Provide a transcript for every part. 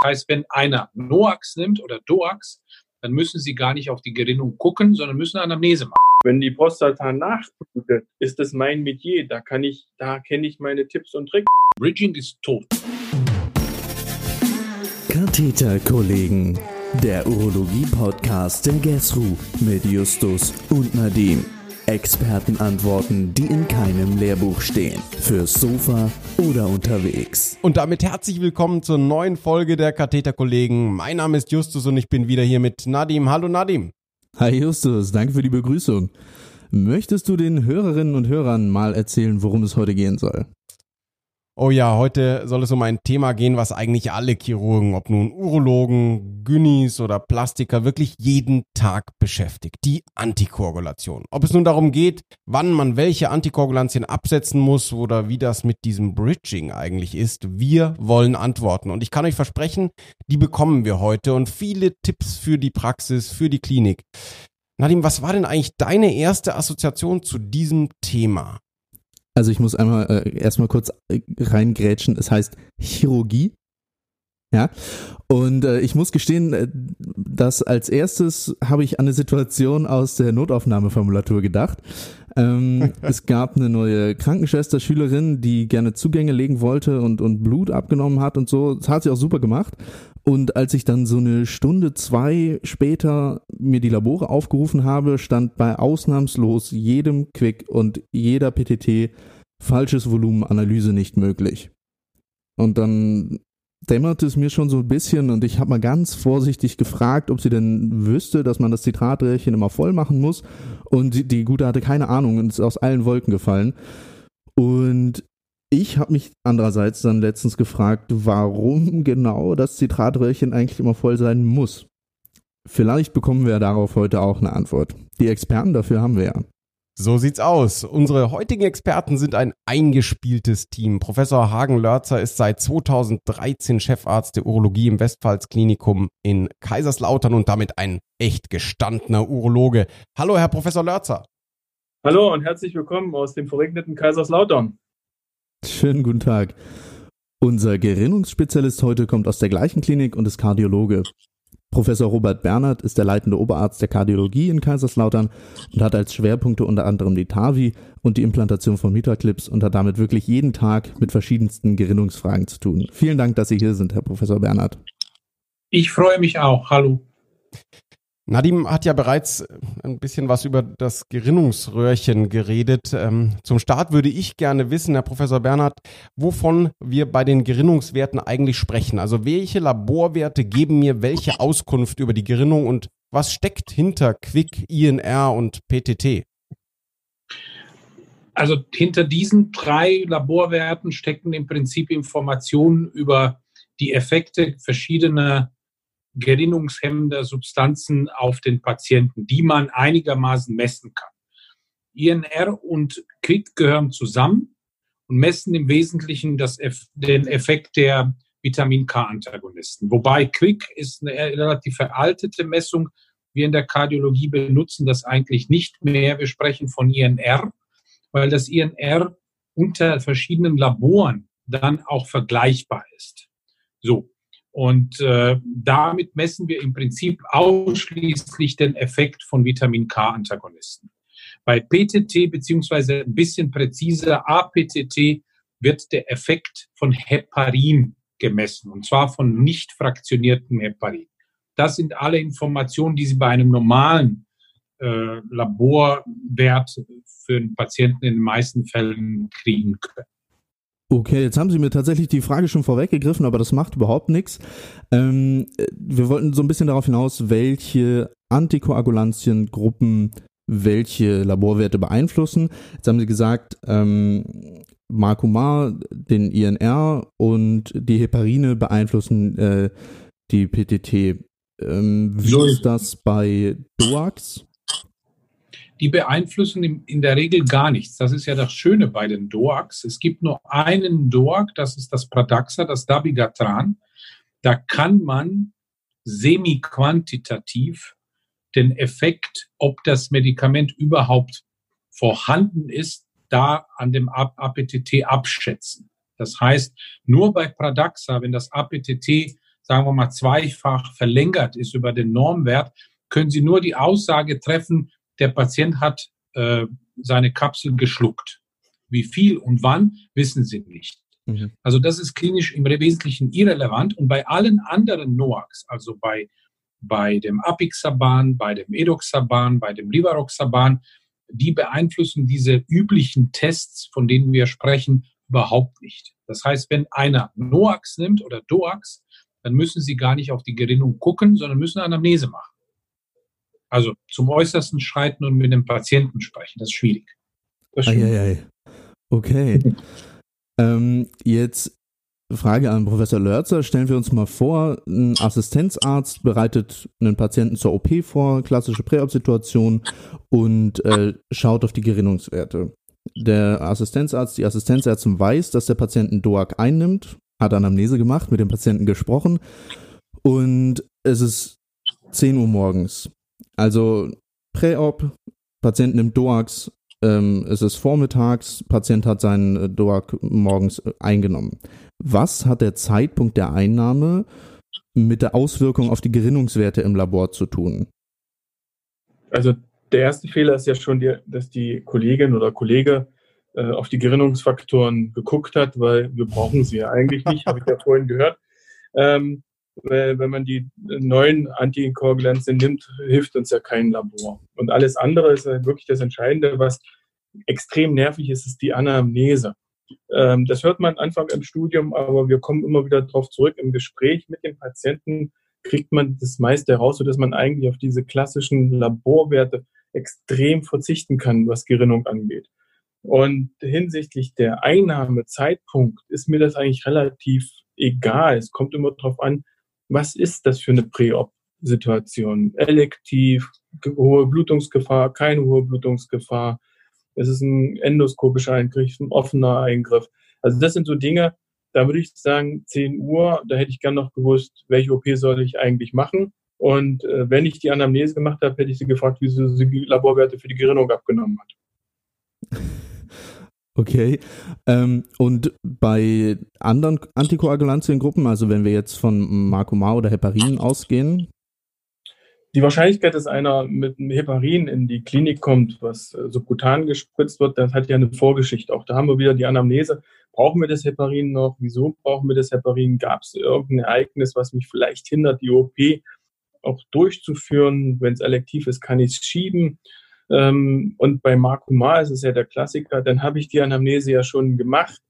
Das heißt, wenn einer Noax nimmt oder Doax, dann müssen Sie gar nicht auf die Gerinnung gucken, sondern müssen Anamnese machen. Wenn die Prostata nachblutet, ist das mein Metier. Da kann ich, da kenne ich meine Tipps und Tricks. Bridging ist tot. Katheterkollegen, der Urologie-Podcast der GESRU mit Justus und Nadim. Expertenantworten, die in keinem Lehrbuch stehen. Fürs Sofa oder unterwegs. Und damit herzlich willkommen zur neuen Folge der Katheterkollegen. Mein Name ist Justus und ich bin wieder hier mit Nadim. Hallo Nadim. Hi Justus, danke für die Begrüßung. Möchtest du den Hörerinnen und Hörern mal erzählen, worum es heute gehen soll? Oh ja, heute soll es um ein Thema gehen, was eigentlich alle Chirurgen, ob nun Urologen, Gynis oder Plastiker, wirklich jeden Tag beschäftigt. Die Antikoagulation. Ob es nun darum geht, wann man welche Antikoagulantien absetzen muss oder wie das mit diesem Bridging eigentlich ist, wir wollen Antworten. Und ich kann euch versprechen, die bekommen wir heute und viele Tipps für die Praxis, für die Klinik. Nadim, was war denn eigentlich deine erste Assoziation zu diesem Thema? Also ich muss einmal äh, erstmal kurz äh, reingrätschen. Es heißt Chirurgie. Ja. Und äh, ich muss gestehen, äh, dass als erstes habe ich an eine Situation aus der Notaufnahmeformulatur gedacht. Ähm, es gab eine neue Krankenschwester, Schülerin, die gerne Zugänge legen wollte und, und Blut abgenommen hat und so. Das hat sie auch super gemacht. Und als ich dann so eine Stunde, zwei später mir die Labore aufgerufen habe, stand bei ausnahmslos jedem Quick und jeder PTT falsches Volumenanalyse nicht möglich. Und dann dämmerte es mir schon so ein bisschen und ich habe mal ganz vorsichtig gefragt, ob sie denn wüsste, dass man das Zitratröhrchen immer voll machen muss. Und die, die Gute hatte keine Ahnung und ist aus allen Wolken gefallen. Und ich habe mich andererseits dann letztens gefragt, warum genau das Zitratröhrchen eigentlich immer voll sein muss. Vielleicht bekommen wir darauf heute auch eine Antwort. Die Experten dafür haben wir ja. So sieht's aus. Unsere heutigen Experten sind ein eingespieltes Team. Professor Hagen-Lörzer ist seit 2013 Chefarzt der Urologie im Westpfalz-Klinikum in Kaiserslautern und damit ein echt gestandener Urologe. Hallo, Herr Professor Lörzer. Hallo und herzlich willkommen aus dem verregneten Kaiserslautern. Schönen guten Tag. Unser Gerinnungsspezialist heute kommt aus der gleichen Klinik und ist Kardiologe. Professor Robert Bernhard ist der leitende Oberarzt der Kardiologie in Kaiserslautern und hat als Schwerpunkte unter anderem die TAVI und die Implantation von Mitraclips und hat damit wirklich jeden Tag mit verschiedensten Gerinnungsfragen zu tun. Vielen Dank, dass Sie hier sind, Herr Professor Bernhard. Ich freue mich auch. Hallo. Nadim hat ja bereits ein bisschen was über das Gerinnungsröhrchen geredet. Ähm, zum Start würde ich gerne wissen, Herr Professor Bernhard, wovon wir bei den Gerinnungswerten eigentlich sprechen. Also welche Laborwerte geben mir welche Auskunft über die Gerinnung und was steckt hinter Quick, INR und PTT? Also hinter diesen drei Laborwerten stecken im Prinzip Informationen über die Effekte verschiedener gerinnungshemmender Substanzen auf den Patienten, die man einigermaßen messen kann. INR und QUIC gehören zusammen und messen im Wesentlichen das, den Effekt der Vitamin K-Antagonisten. Wobei QUIC ist eine relativ veraltete Messung. Wir in der Kardiologie benutzen das eigentlich nicht mehr. Wir sprechen von INR, weil das INR unter verschiedenen Laboren dann auch vergleichbar ist. So, und äh, damit messen wir im Prinzip ausschließlich den Effekt von Vitamin K-Antagonisten. Bei PTT beziehungsweise ein bisschen präziser APTT wird der Effekt von Heparin gemessen und zwar von nicht fraktioniertem Heparin. Das sind alle Informationen, die Sie bei einem normalen äh, Laborwert für einen Patienten in den meisten Fällen kriegen können. Okay, jetzt haben Sie mir tatsächlich die Frage schon vorweggegriffen, aber das macht überhaupt nichts. Ähm, wir wollten so ein bisschen darauf hinaus, welche Antikoagulantiengruppen welche Laborwerte beeinflussen. Jetzt haben Sie gesagt, ähm, Marcumar, den INR und die Heparine beeinflussen äh, die PTT. Ähm, wie so ist das bei DOAX? Die beeinflussen in der Regel gar nichts. Das ist ja das Schöne bei den DOACs. Es gibt nur einen DOAC, das ist das Pradaxa, das Dabigatran. Da kann man semi-quantitativ den Effekt, ob das Medikament überhaupt vorhanden ist, da an dem APTT abschätzen. Das heißt, nur bei Pradaxa, wenn das APTT sagen wir mal, zweifach verlängert ist über den Normwert, können Sie nur die Aussage treffen, der Patient hat äh, seine Kapsel geschluckt. Wie viel und wann, wissen Sie nicht. Mhm. Also das ist klinisch im Wesentlichen irrelevant. Und bei allen anderen NOACs, also bei, bei dem Apixaban, bei dem Edoxaban, bei dem Rivaroxaban, die beeinflussen diese üblichen Tests, von denen wir sprechen, überhaupt nicht. Das heißt, wenn einer NOAX nimmt oder DOAX, dann müssen Sie gar nicht auf die Gerinnung gucken, sondern müssen Anamnese machen. Also zum Äußersten schreiten und mit dem Patienten sprechen. Das ist schwierig. Das ist schwierig. Okay. ähm, jetzt Frage an Professor Lörzer. Stellen wir uns mal vor, ein Assistenzarzt bereitet einen Patienten zur OP vor, klassische Präop-Situation und äh, schaut auf die Gerinnungswerte. Der Assistenzarzt, die Assistenzärztin weiß, dass der Patient einen DOAC einnimmt, hat Anamnese gemacht, mit dem Patienten gesprochen und es ist 10 Uhr morgens. Also Präop, Patient nimmt DOACs, ähm, es ist vormittags, Patient hat seinen äh, DOAC morgens äh, eingenommen. Was hat der Zeitpunkt der Einnahme mit der Auswirkung auf die Gerinnungswerte im Labor zu tun? Also der erste Fehler ist ja schon, die, dass die Kollegin oder Kollege äh, auf die Gerinnungsfaktoren geguckt hat, weil wir brauchen sie ja eigentlich nicht, habe ich ja vorhin gehört. Ähm, wenn man die neuen Antikoagulantien nimmt, hilft uns ja kein Labor. Und alles andere ist halt wirklich das Entscheidende, was extrem nervig ist, ist die Anamnese. Ähm, das hört man Anfang im Studium, aber wir kommen immer wieder darauf zurück. Im Gespräch mit den Patienten kriegt man das meiste heraus, sodass man eigentlich auf diese klassischen Laborwerte extrem verzichten kann, was Gerinnung angeht. Und hinsichtlich der Einnahmezeitpunkt ist mir das eigentlich relativ egal. Es kommt immer darauf an, was ist das für eine Prä-Op-Situation? Elektiv, hohe Blutungsgefahr, keine hohe Blutungsgefahr. Es ist ein endoskopischer Eingriff, ein offener Eingriff. Also das sind so Dinge, da würde ich sagen, 10 Uhr, da hätte ich gern noch gewusst, welche OP soll ich eigentlich machen. Und äh, wenn ich die Anamnese gemacht habe, hätte ich sie gefragt, wie sie die Laborwerte für die Gerinnung abgenommen hat. Okay. Ähm, und bei anderen Antikoagulantiengruppen, also wenn wir jetzt von Marcomar oder Heparin ausgehen? Die Wahrscheinlichkeit, dass einer mit Heparin in die Klinik kommt, was äh, subkutan gespritzt wird, das hat ja eine Vorgeschichte. Auch da haben wir wieder die Anamnese. Brauchen wir das Heparin noch? Wieso brauchen wir das Heparin? Gab es irgendein Ereignis, was mich vielleicht hindert, die OP auch durchzuführen? Wenn es elektiv ist, kann ich es schieben. Ähm, und bei Marco Ma ist es ja der Klassiker, dann habe ich die Anamnese ja schon gemacht.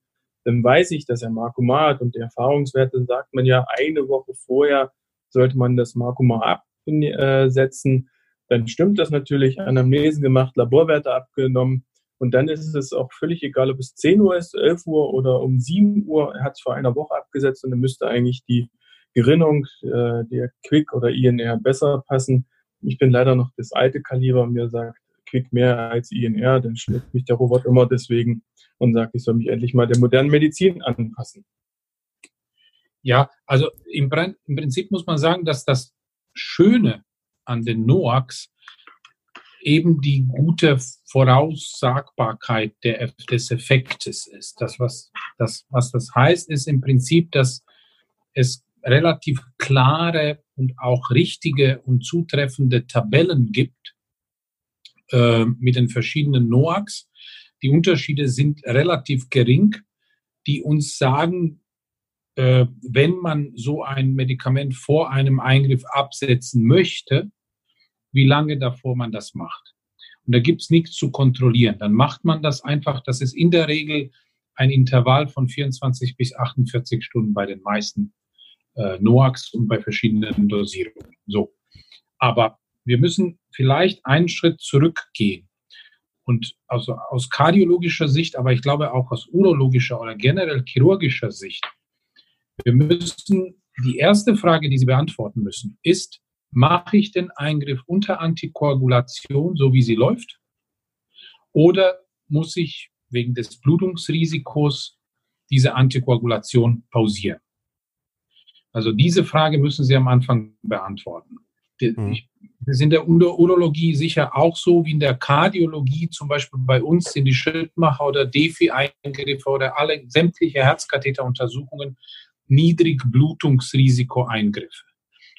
Dann weiß ich, dass er Marco Ma hat und die Erfahrungswerte sagt man ja, eine Woche vorher sollte man das Marco Ma absetzen. Dann stimmt das natürlich, Anamnesen gemacht, Laborwerte abgenommen. Und dann ist es auch völlig egal, ob es 10 Uhr ist, 11 Uhr oder um 7 Uhr. Er hat es vor einer Woche abgesetzt und dann müsste eigentlich die Gerinnung, äh, der Quick oder INR besser passen. Ich bin leider noch das alte Kaliber. Mir sagt Quick mehr als INR, dann schlägt mich der Robot immer deswegen und sagt, ich soll mich endlich mal der modernen Medizin anpassen. Ja, also im, im Prinzip muss man sagen, dass das Schöne an den NOACs eben die gute Voraussagbarkeit der, des Effektes ist. Das was, das, was das heißt, ist im Prinzip, dass es relativ klare und auch richtige und zutreffende Tabellen gibt, äh, mit den verschiedenen NOACs. Die Unterschiede sind relativ gering, die uns sagen, äh, wenn man so ein Medikament vor einem Eingriff absetzen möchte, wie lange davor man das macht. Und da gibt es nichts zu kontrollieren. Dann macht man das einfach. Das ist in der Regel ein Intervall von 24 bis 48 Stunden bei den meisten äh, NOACs und bei verschiedenen Dosierungen. So. Aber wir müssen vielleicht einen Schritt zurückgehen. Und also aus kardiologischer Sicht, aber ich glaube auch aus urologischer oder generell chirurgischer Sicht, wir müssen, die erste Frage, die Sie beantworten müssen, ist, mache ich den Eingriff unter Antikoagulation, so wie sie läuft? Oder muss ich wegen des Blutungsrisikos diese Antikoagulation pausieren? Also diese Frage müssen Sie am Anfang beantworten. Mhm. Ich ist in der Urologie sicher auch so wie in der Kardiologie, zum Beispiel bei uns sind die Schrittmacher oder Defi-Eingriffe oder alle sämtliche Herzkatheteruntersuchungen Niedrigblutungsrisiko-Eingriffe.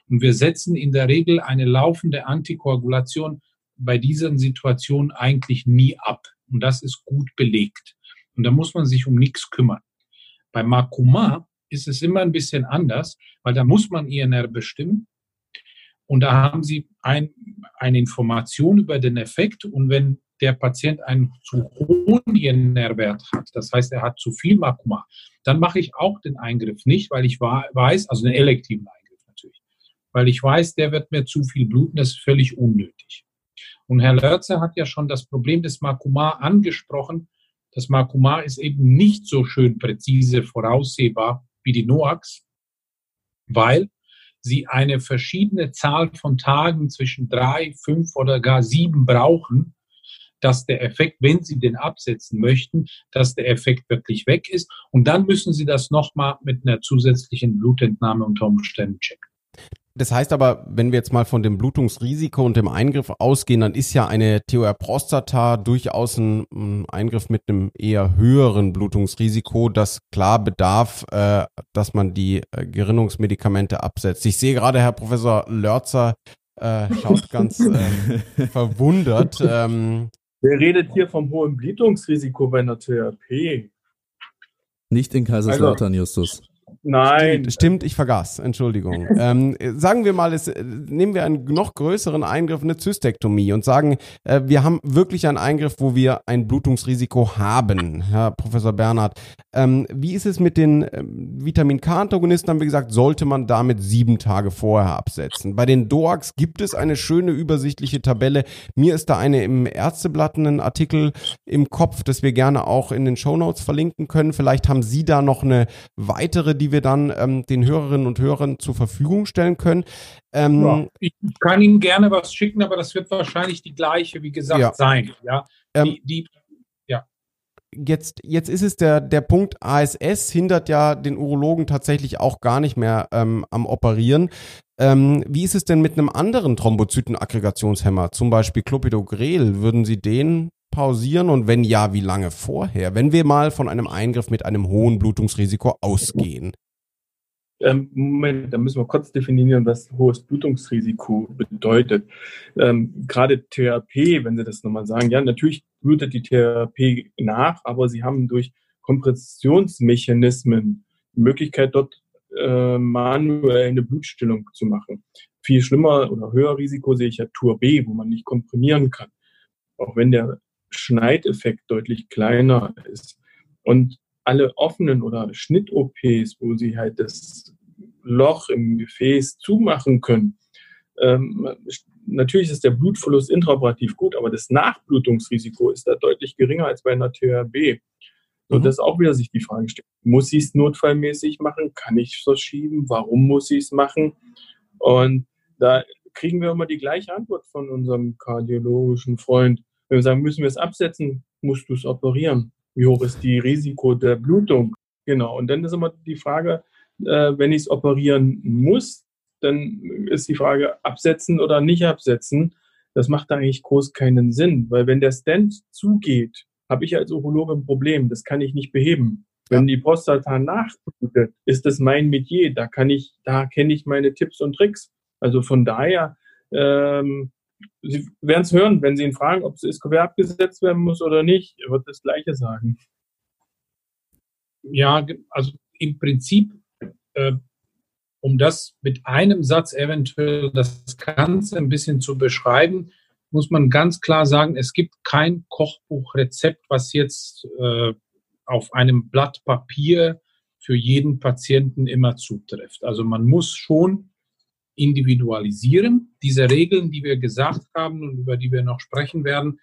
Und wir setzen in der Regel eine laufende Antikoagulation bei diesen Situationen eigentlich nie ab. Und das ist gut belegt. Und da muss man sich um nichts kümmern. Bei Makuma ist es immer ein bisschen anders, weil da muss man INR bestimmen. Und da haben Sie ein, eine Information über den Effekt. Und wenn der Patient einen zu hohen INR-Wert hat, das heißt, er hat zu viel Makuma, dann mache ich auch den Eingriff nicht, weil ich weiß, also den elektiven Eingriff natürlich, weil ich weiß, der wird mir zu viel bluten, das ist völlig unnötig. Und Herr Lörzer hat ja schon das Problem des Makuma angesprochen. Das Makuma ist eben nicht so schön präzise voraussehbar wie die NOAX, weil sie eine verschiedene Zahl von Tagen zwischen drei, fünf oder gar sieben brauchen, dass der Effekt, wenn Sie den absetzen möchten, dass der Effekt wirklich weg ist. Und dann müssen Sie das nochmal mit einer zusätzlichen Blutentnahme unter Umständen checken. Das heißt aber, wenn wir jetzt mal von dem Blutungsrisiko und dem Eingriff ausgehen, dann ist ja eine TOR Prostata durchaus ein, Eingriff mit einem eher höheren Blutungsrisiko, das klar bedarf, äh, dass man die äh, Gerinnungsmedikamente absetzt. Ich sehe gerade, Herr Professor Lörzer äh, schaut ganz äh, verwundert. Ähm, Wer redet hier vom hohen Blutungsrisiko bei einer Therapie? Nicht in Kaiserslautern, also, Justus. Nein. Stimmt, stimmt, ich vergaß. Entschuldigung. ähm, sagen wir mal, es, äh, nehmen wir einen noch größeren Eingriff, eine Zystektomie und sagen, äh, wir haben wirklich einen Eingriff, wo wir ein Blutungsrisiko haben, Herr Professor Bernhard. Ähm, wie ist es mit den ähm, Vitamin K-Antagonisten? Haben wir gesagt, sollte man damit sieben Tage vorher absetzen. Bei den DOACs gibt es eine schöne übersichtliche Tabelle. Mir ist da eine im Ärzteblatt einen Artikel im Kopf, das wir gerne auch in den Shownotes verlinken können. Vielleicht haben Sie da noch eine weitere, die wir dann ähm, den Hörerinnen und Hörern zur Verfügung stellen können. Ähm, ja, ich kann Ihnen gerne was schicken, aber das wird wahrscheinlich die gleiche, wie gesagt, ja. sein. Ja, ähm, die, die. Jetzt, jetzt ist es der, der Punkt, ASS hindert ja den Urologen tatsächlich auch gar nicht mehr ähm, am Operieren. Ähm, wie ist es denn mit einem anderen Thrombozytenaggregationshemmer, zum Beispiel Clopidogrel? Würden Sie den pausieren und wenn ja, wie lange vorher? Wenn wir mal von einem Eingriff mit einem hohen Blutungsrisiko ausgehen. Ähm, Moment, da müssen wir kurz definieren, was hohes Blutungsrisiko bedeutet. Ähm, gerade Therapie, wenn Sie das nochmal sagen, ja, natürlich blutet die Therapie nach, aber Sie haben durch Kompressionsmechanismen die Möglichkeit, dort äh, manuell eine Blutstillung zu machen. Viel schlimmer oder höher Risiko sehe ich ja Tour B, wo man nicht komprimieren kann. Auch wenn der Schneideffekt deutlich kleiner ist. Und alle offenen oder Schnitt-OPs, wo sie halt das Loch im Gefäß zumachen können, ähm, natürlich ist der Blutverlust intraoperativ gut, aber das Nachblutungsrisiko ist da deutlich geringer als bei einer THB. Und mhm. das ist auch wieder sich die Frage stellt, muss ich es notfallmäßig machen? Kann ich es verschieben? Warum muss ich es machen? Und da kriegen wir immer die gleiche Antwort von unserem kardiologischen Freund. Wenn wir sagen, müssen wir es absetzen, musst du es operieren. Wie hoch ist die Risiko der Blutung? Genau. Und dann ist immer die Frage, äh, wenn ich es operieren muss, dann ist die Frage, absetzen oder nicht absetzen. Das macht eigentlich groß keinen Sinn, weil wenn der Stent zugeht, habe ich als Urologe ein Problem. Das kann ich nicht beheben. Wenn die Prostata nachblutet, ist das mein Metier. Da kann ich, da kenne ich meine Tipps und Tricks. Also von daher ähm, Sie werden es hören, wenn Sie ihn fragen, ob Kuvert abgesetzt werden muss oder nicht. Er wird das Gleiche sagen. Ja, also im Prinzip, äh, um das mit einem Satz eventuell das Ganze ein bisschen zu beschreiben, muss man ganz klar sagen, es gibt kein Kochbuchrezept, was jetzt äh, auf einem Blatt Papier für jeden Patienten immer zutrifft. Also man muss schon individualisieren. Diese Regeln, die wir gesagt haben und über die wir noch sprechen werden,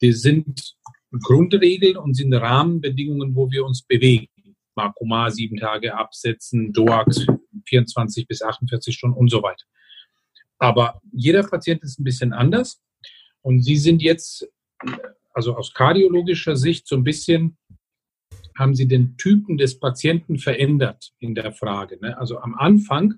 die sind Grundregeln und sind Rahmenbedingungen, wo wir uns bewegen. Makoma sieben Tage absetzen, DOAX 24 bis 48 Stunden und so weiter. Aber jeder Patient ist ein bisschen anders und Sie sind jetzt, also aus kardiologischer Sicht, so ein bisschen, haben Sie den Typen des Patienten verändert in der Frage. Ne? Also am Anfang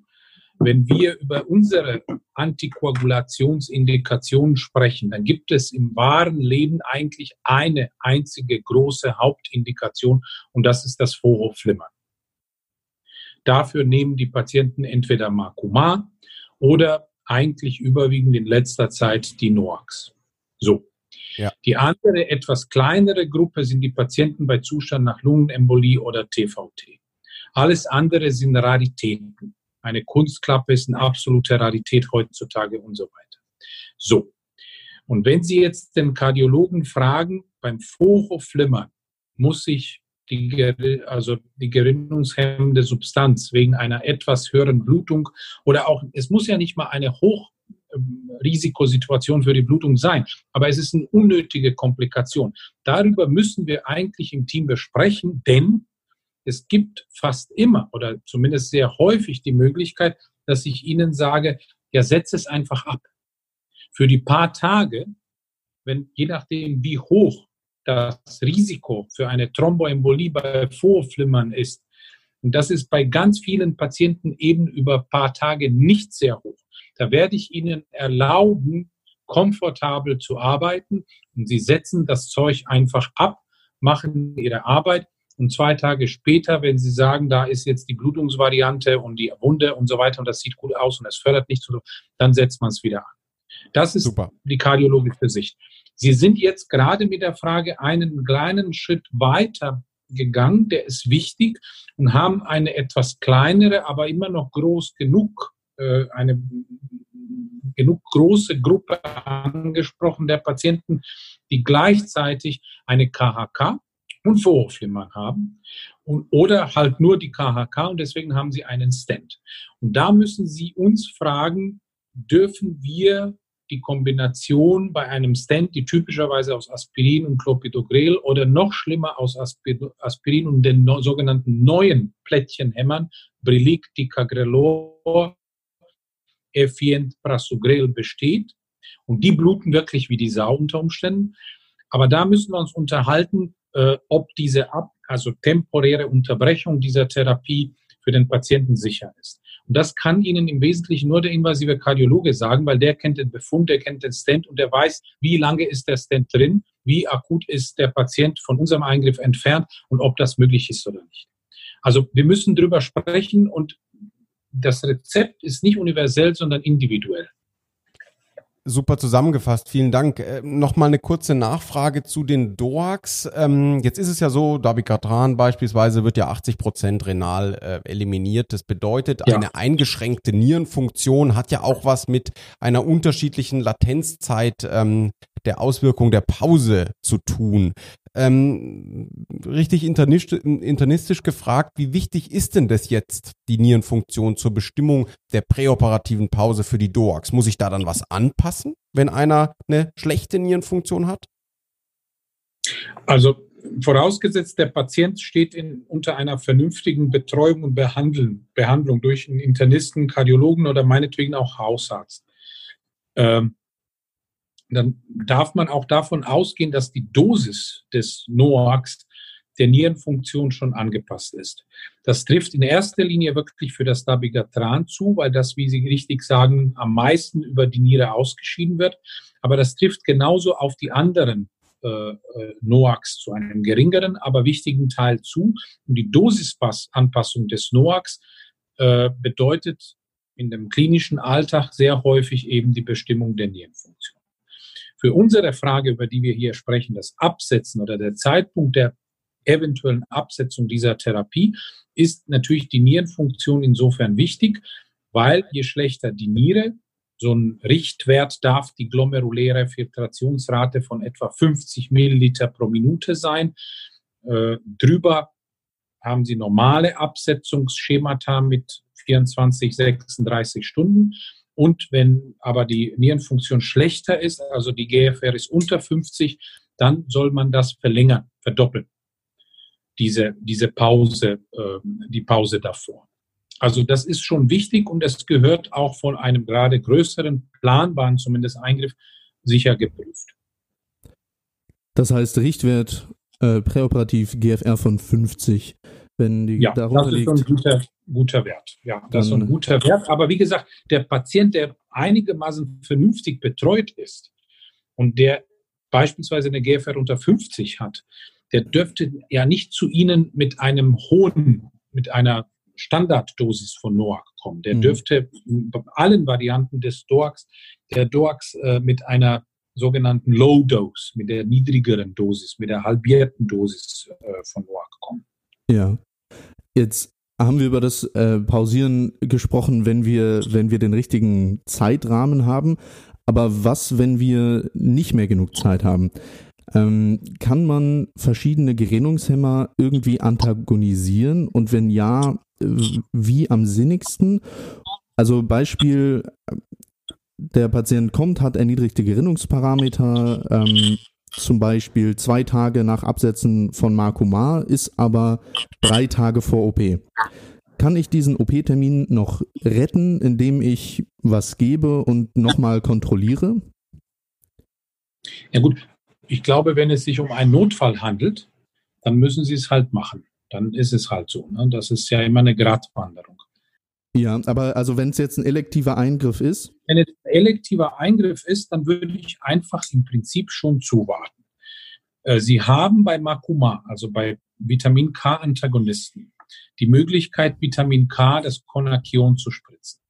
wenn wir über unsere Antikoagulationsindikationen sprechen, dann gibt es im wahren Leben eigentlich eine einzige große Hauptindikation und das ist das Vorhofflimmern. Dafür nehmen die Patienten entweder Makuma oder eigentlich überwiegend in letzter Zeit die NOAX. So. Ja. Die andere, etwas kleinere Gruppe sind die Patienten bei Zustand nach Lungenembolie oder TVT. Alles andere sind Raritäten. Eine Kunstklappe ist eine absolute Rarität heutzutage und so weiter. So. Und wenn Sie jetzt den Kardiologen fragen, beim Vorhofflimmern muss sich die, also die gerinnungshemmende Substanz wegen einer etwas höheren Blutung oder auch, es muss ja nicht mal eine Hochrisikosituation für die Blutung sein, aber es ist eine unnötige Komplikation. Darüber müssen wir eigentlich im Team besprechen, denn es gibt fast immer oder zumindest sehr häufig die Möglichkeit, dass ich Ihnen sage, ja, setze es einfach ab. Für die paar Tage, wenn je nachdem, wie hoch das Risiko für eine Thromboembolie bei Vorflimmern ist, und das ist bei ganz vielen Patienten eben über paar Tage nicht sehr hoch. Da werde ich Ihnen erlauben, komfortabel zu arbeiten und Sie setzen das Zeug einfach ab, machen Ihre Arbeit und zwei Tage später, wenn Sie sagen, da ist jetzt die Blutungsvariante und die Wunde und so weiter und das sieht gut aus und es fördert nicht so, dann setzt man es wieder an. Das ist Super. die kardiologische Sicht. Sie sind jetzt gerade mit der Frage einen kleinen Schritt weiter gegangen, der ist wichtig und haben eine etwas kleinere, aber immer noch groß genug, äh, eine genug große Gruppe angesprochen der Patienten, die gleichzeitig eine KHK und Vorhofflimmern haben und, oder halt nur die KHK und deswegen haben sie einen Stent. Und da müssen Sie uns fragen, dürfen wir die Kombination bei einem Stent, die typischerweise aus Aspirin und Clopidogrel oder noch schlimmer aus Aspirin und den no, sogenannten neuen Plättchenhämmern, Brilic, Ticagrelor, Effient, Prasugrel besteht. Und die bluten wirklich wie die Sau unter Umständen. Aber da müssen wir uns unterhalten, äh, ob diese ab, also temporäre Unterbrechung dieser Therapie für den Patienten sicher ist. Und das kann Ihnen im Wesentlichen nur der invasive Kardiologe sagen, weil der kennt den Befund, der kennt den Stent und der weiß, wie lange ist der Stent drin, wie akut ist der Patient von unserem Eingriff entfernt und ob das möglich ist oder nicht. Also wir müssen drüber sprechen und das Rezept ist nicht universell, sondern individuell. Super zusammengefasst, vielen Dank. Äh, Nochmal eine kurze Nachfrage zu den DOACs. Ähm, jetzt ist es ja so, Dabigatran beispielsweise wird ja 80 Prozent renal äh, eliminiert. Das bedeutet, ja. eine eingeschränkte Nierenfunktion hat ja auch was mit einer unterschiedlichen Latenzzeit ähm, der Auswirkung der Pause zu tun. Ähm, richtig internistisch, internistisch gefragt, wie wichtig ist denn das jetzt, die Nierenfunktion zur Bestimmung der präoperativen Pause für die DOAX? Muss ich da dann was anpassen, wenn einer eine schlechte Nierenfunktion hat? Also vorausgesetzt, der Patient steht in, unter einer vernünftigen Betreuung und Behandeln, Behandlung durch einen Internisten, Kardiologen oder meinetwegen auch Hausarzt. Ähm, dann darf man auch davon ausgehen, dass die Dosis des NOAX der Nierenfunktion schon angepasst ist. Das trifft in erster Linie wirklich für das Dabigatran zu, weil das, wie Sie richtig sagen, am meisten über die Niere ausgeschieden wird. Aber das trifft genauso auf die anderen äh, äh NOAX zu einem geringeren, aber wichtigen Teil zu. Und die Dosisanpassung des NOAX äh, bedeutet in dem klinischen Alltag sehr häufig eben die Bestimmung der Nierenfunktion. Für unsere Frage, über die wir hier sprechen, das Absetzen oder der Zeitpunkt der eventuellen Absetzung dieser Therapie, ist natürlich die Nierenfunktion insofern wichtig, weil je schlechter die Niere, so ein Richtwert darf die glomeruläre Filtrationsrate von etwa 50 Milliliter pro Minute sein. Äh, drüber haben Sie normale Absetzungsschemata mit 24, 36 Stunden. Und wenn aber die Nierenfunktion schlechter ist, also die GFR ist unter 50, dann soll man das verlängern, verdoppeln. Diese, diese Pause, äh, die Pause davor. Also das ist schon wichtig und es gehört auch von einem gerade größeren, planbaren zumindest Eingriff sicher geprüft. Das heißt Richtwert äh, präoperativ GFR von 50 wenn die ja, darunter das ist liegt. ein guter, guter Wert. Ja, das ist ein guter Wert. Aber wie gesagt, der Patient, der einigermaßen vernünftig betreut ist und der beispielsweise eine GFR unter 50 hat, der dürfte ja nicht zu Ihnen mit einem hohen, mit einer Standarddosis von NOAC kommen. Der mhm. dürfte bei allen Varianten des DOAX, der DOAX äh, mit einer sogenannten Low Dose, mit der niedrigeren Dosis, mit der halbierten Dosis äh, von NOAC kommen. Ja. Jetzt haben wir über das äh, Pausieren gesprochen, wenn wir, wenn wir den richtigen Zeitrahmen haben. Aber was, wenn wir nicht mehr genug Zeit haben? Ähm, kann man verschiedene Gerinnungshemmer irgendwie antagonisieren? Und wenn ja, wie am sinnigsten? Also Beispiel, der Patient kommt, hat erniedrigte Gerinnungsparameter, ähm, zum Beispiel zwei Tage nach Absetzen von Markumar, ist aber drei Tage vor OP. Kann ich diesen OP-Termin noch retten, indem ich was gebe und nochmal kontrolliere? Ja gut, ich glaube, wenn es sich um einen Notfall handelt, dann müssen Sie es halt machen. Dann ist es halt so. Ne? Das ist ja immer eine Gratwanderung. Ja, aber also wenn es jetzt ein elektiver Eingriff ist? Wenn es ein elektiver Eingriff ist, dann würde ich einfach im Prinzip schon zuwarten. Äh, Sie haben bei Makuma, also bei Vitamin K-Antagonisten, die Möglichkeit, Vitamin K, das Konakion zu spritzen.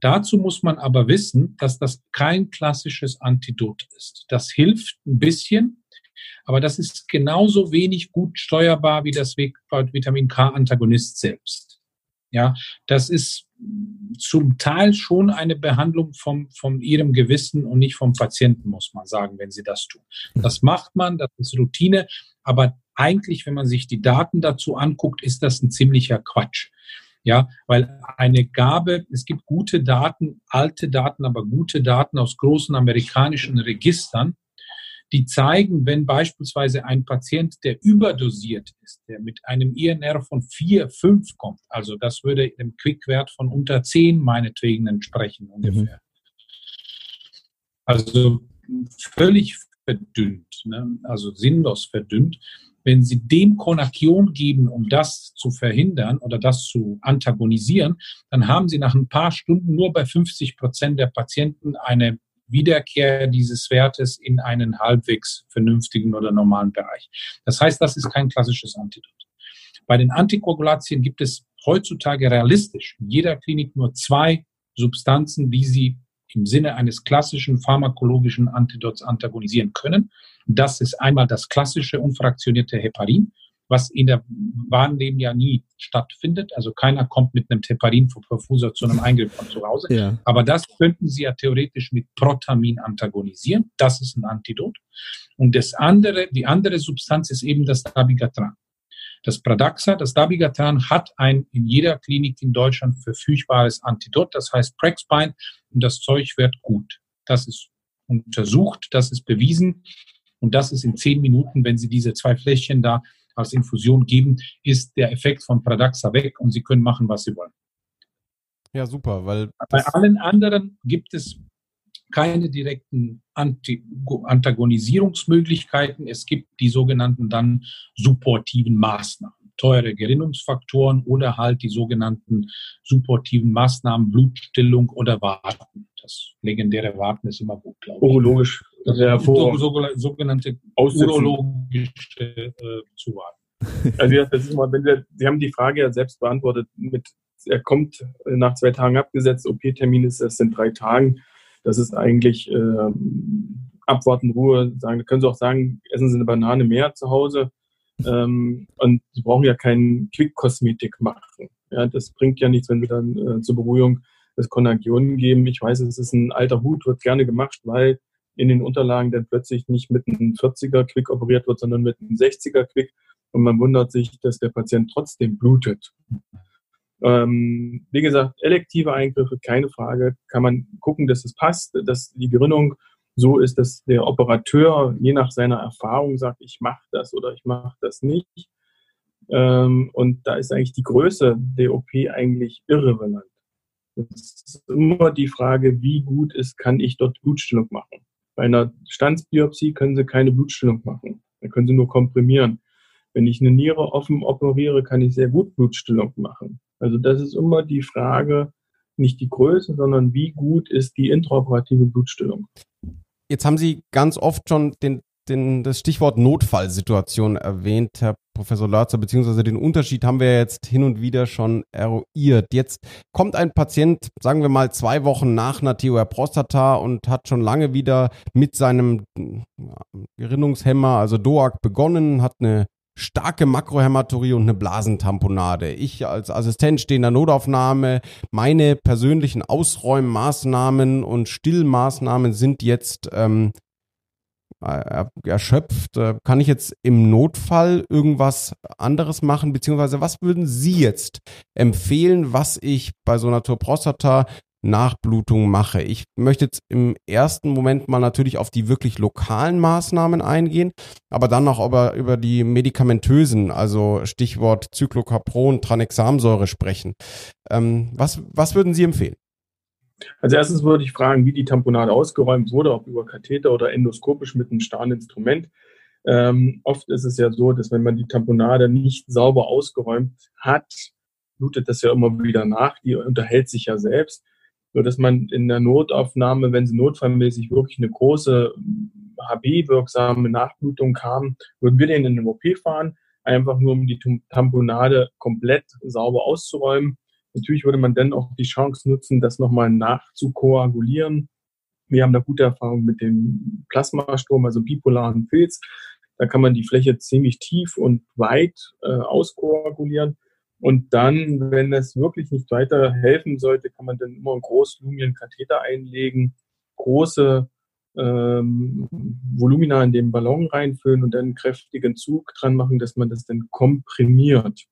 Dazu muss man aber wissen, dass das kein klassisches Antidot ist. Das hilft ein bisschen, aber das ist genauso wenig gut steuerbar wie das Vitamin K-Antagonist selbst. Ja, das ist zum Teil schon eine Behandlung vom, von ihrem Gewissen und nicht vom Patienten, muss man sagen, wenn sie das tun. Das macht man, das ist Routine, aber eigentlich, wenn man sich die Daten dazu anguckt, ist das ein ziemlicher Quatsch. Ja, weil eine Gabe, es gibt gute Daten, alte Daten, aber gute Daten aus großen amerikanischen Registern, die zeigen, wenn beispielsweise ein Patient, der überdosiert ist, der mit einem INR von 4, 5 kommt, also das würde dem Quickwert von unter 10 meinetwegen entsprechen ungefähr. Mhm. Also völlig verdünnt, ne? also sinnlos verdünnt. Wenn Sie dem Konakion geben, um das zu verhindern oder das zu antagonisieren, dann haben Sie nach ein paar Stunden nur bei 50 Prozent der Patienten eine Wiederkehr dieses Wertes in einen halbwegs vernünftigen oder normalen Bereich. Das heißt, das ist kein klassisches Antidot. Bei den Antikoagulatien gibt es heutzutage realistisch in jeder Klinik nur zwei Substanzen, die Sie im Sinne eines klassischen pharmakologischen Antidots antagonisieren können. Das ist einmal das klassische unfraktionierte Heparin, was in der wahren Leben ja nie stattfindet. Also keiner kommt mit einem Heparin vom Perfuser zu einem Eingriff von zu Hause. Ja. Aber das könnten Sie ja theoretisch mit Protamin antagonisieren. Das ist ein Antidot. Und das andere, die andere Substanz ist eben das Dabigatran. Das Pradaxa, das Dabigatran hat ein in jeder Klinik in Deutschland verfügbares Antidot, das heißt Prexpine, und das Zeug wird gut. Das ist untersucht, das ist bewiesen und das ist in zehn Minuten, wenn Sie diese zwei Fläschchen da als Infusion geben, ist der Effekt von Pradaxa weg und Sie können machen, was Sie wollen. Ja, super, weil. Bei allen anderen gibt es keine direkten Anti Antagonisierungsmöglichkeiten. Es gibt die sogenannten dann supportiven Maßnahmen. Teure Gerinnungsfaktoren oder halt die sogenannten supportiven Maßnahmen, Blutstillung oder Warten. Das legendäre Warten ist immer gut, glaube ich. Urologisch. Wäre so, sogenannte urologische äh, Zuwarten. Also ja, das ist immer, wenn wir, Sie haben die Frage ja selbst beantwortet mit, er kommt nach zwei Tagen abgesetzt, OP-Termin ist erst in drei Tagen. Das ist eigentlich äh, abwarten, Ruhe, sagen. Da können Sie auch sagen, essen Sie eine Banane mehr zu Hause. Ähm, und Sie brauchen ja keinen Quick-Kosmetik machen. Ja, das bringt ja nichts, wenn Sie dann äh, zur Beruhigung das Konagionen geben. Ich weiß, es ist ein alter Hut, wird gerne gemacht, weil in den Unterlagen dann plötzlich nicht mit einem 40er Quick operiert wird, sondern mit einem 60er Quick. Und man wundert sich, dass der Patient trotzdem blutet. Ähm, wie gesagt, elektive Eingriffe, keine Frage, kann man gucken, dass es passt, dass die Gerinnung so ist, dass der Operateur je nach seiner Erfahrung sagt, ich mache das oder ich mache das nicht. Ähm, und da ist eigentlich die Größe der OP eigentlich irrelevant. Es ist immer die Frage, wie gut ist, kann ich dort Blutstillung machen. Bei einer Standsbiopsie können Sie keine Blutstillung machen. Da können Sie nur komprimieren. Wenn ich eine Niere offen operiere, kann ich sehr gut Blutstillung machen. Also das ist immer die Frage, nicht die Größe, sondern wie gut ist die intraoperative Blutstillung. Jetzt haben Sie ganz oft schon den den, das Stichwort Notfallsituation erwähnt, Herr Professor Lörzer, beziehungsweise den Unterschied haben wir jetzt hin und wieder schon eruiert. Jetzt kommt ein Patient, sagen wir mal zwei Wochen nach einer TOR Prostata und hat schon lange wieder mit seinem Gerinnungshemmer, also DOAC, begonnen, hat eine starke Makrohämaturie und eine Blasentamponade. Ich als Assistent stehe in der Notaufnahme. Meine persönlichen Ausräummaßnahmen und Stillmaßnahmen sind jetzt ähm, erschöpft. Äh, kann ich jetzt im Notfall irgendwas anderes machen? Beziehungsweise was würden Sie jetzt empfehlen, was ich bei so einer Tourprostata Nachblutung mache. Ich möchte jetzt im ersten Moment mal natürlich auf die wirklich lokalen Maßnahmen eingehen, aber dann noch über, über die medikamentösen, also Stichwort Cyclocapron, Tranexamsäure sprechen. Ähm, was, was würden Sie empfehlen? Als erstes würde ich fragen, wie die Tamponade ausgeräumt wurde, ob über Katheter oder endoskopisch mit einem starren Instrument. Ähm, oft ist es ja so, dass wenn man die Tamponade nicht sauber ausgeräumt hat, blutet das ja immer wieder nach. Die unterhält sich ja selbst so dass man in der Notaufnahme, wenn sie notfallmäßig wirklich eine große HB-wirksame Nachblutung kam, würden wir den in den OP fahren, einfach nur um die Tamponade komplett sauber auszuräumen. Natürlich würde man dann auch die Chance nutzen, das nochmal nachzukoagulieren. Wir haben da gute Erfahrungen mit dem Plasmastrom, also bipolaren Pilz. Da kann man die Fläche ziemlich tief und weit äh, auskoagulieren. Und dann, wenn es wirklich nicht weiter helfen sollte, kann man dann immer einen großluminen Katheter einlegen, große ähm, Volumina in den Ballon reinfüllen und dann einen kräftigen Zug dran machen, dass man das dann komprimiert.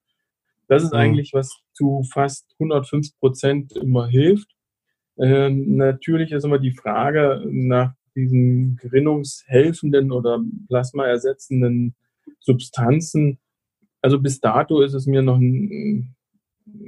Das ist mhm. eigentlich, was zu fast 105 Prozent immer hilft. Äh, natürlich ist immer die Frage nach diesen gerinnungshelfenden oder plasmaersetzenden Substanzen, also bis dato ist es mir noch